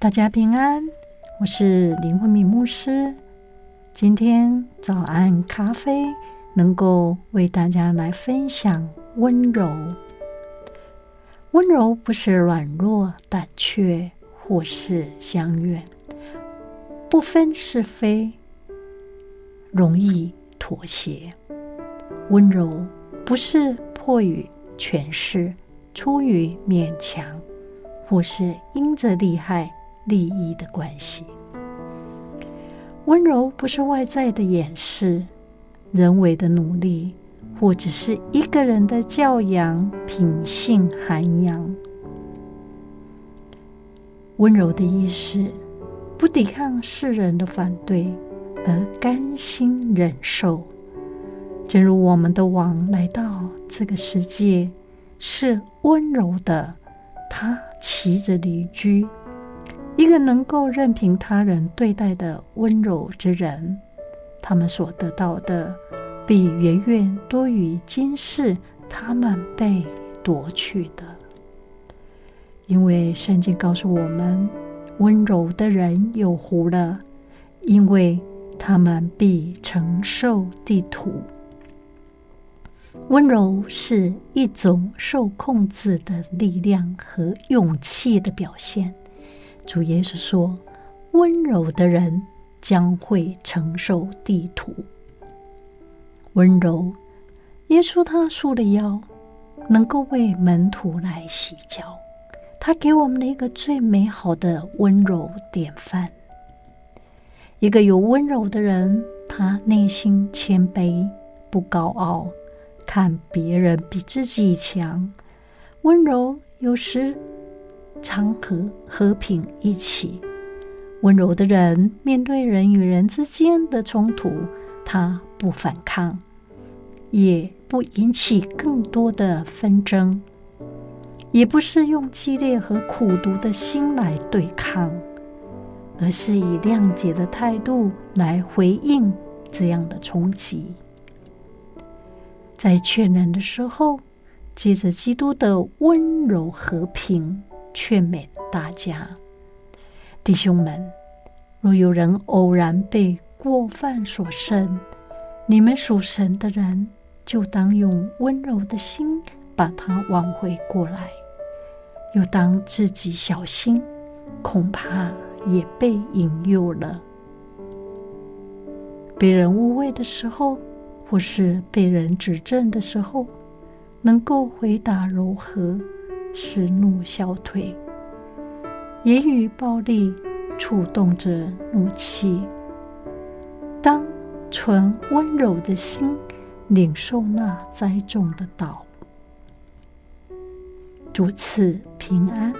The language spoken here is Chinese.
大家平安，我是林慧敏牧师。今天早安咖啡能够为大家来分享温柔。温柔不是软弱、胆怯或是相怨，不分是非，容易妥协。温柔不是迫于权势，出于勉强，或是因着利害。利益的关系，温柔不是外在的掩饰，人为的努力，或者是一个人的教养、品性涵养。温柔的意思，不抵抗世人的反对，而甘心忍受。正如我们的王来到这个世界，是温柔的，他骑着驴驹。一个能够任凭他人对待的温柔之人，他们所得到的，必远远多于今世他们被夺去的。因为圣经告诉我们，温柔的人有福了，因为他们必承受地土。温柔是一种受控制的力量和勇气的表现。主耶稣说：“温柔的人将会承受地土。”温柔，耶稣他束了腰，能够为门徒来洗脚。他给我们的一个最美好的温柔典范。一个有温柔的人，他内心谦卑，不高傲，看别人比自己强。温柔有时。常和和平一起，温柔的人面对人与人之间的冲突，他不反抗，也不引起更多的纷争，也不是用激烈和苦毒的心来对抗，而是以谅解的态度来回应这样的冲击。在劝人的时候，借着基督的温柔和平。劝勉大家，弟兄们，若有人偶然被过犯所胜，你们属神的人就当用温柔的心把他挽回过来，又当自己小心，恐怕也被引诱了。被人误会的时候，或是被人指正的时候，能够回答柔和。使怒消退，言语暴力触动着怒气。当纯温柔的心领受那栽种的道，主赐平安。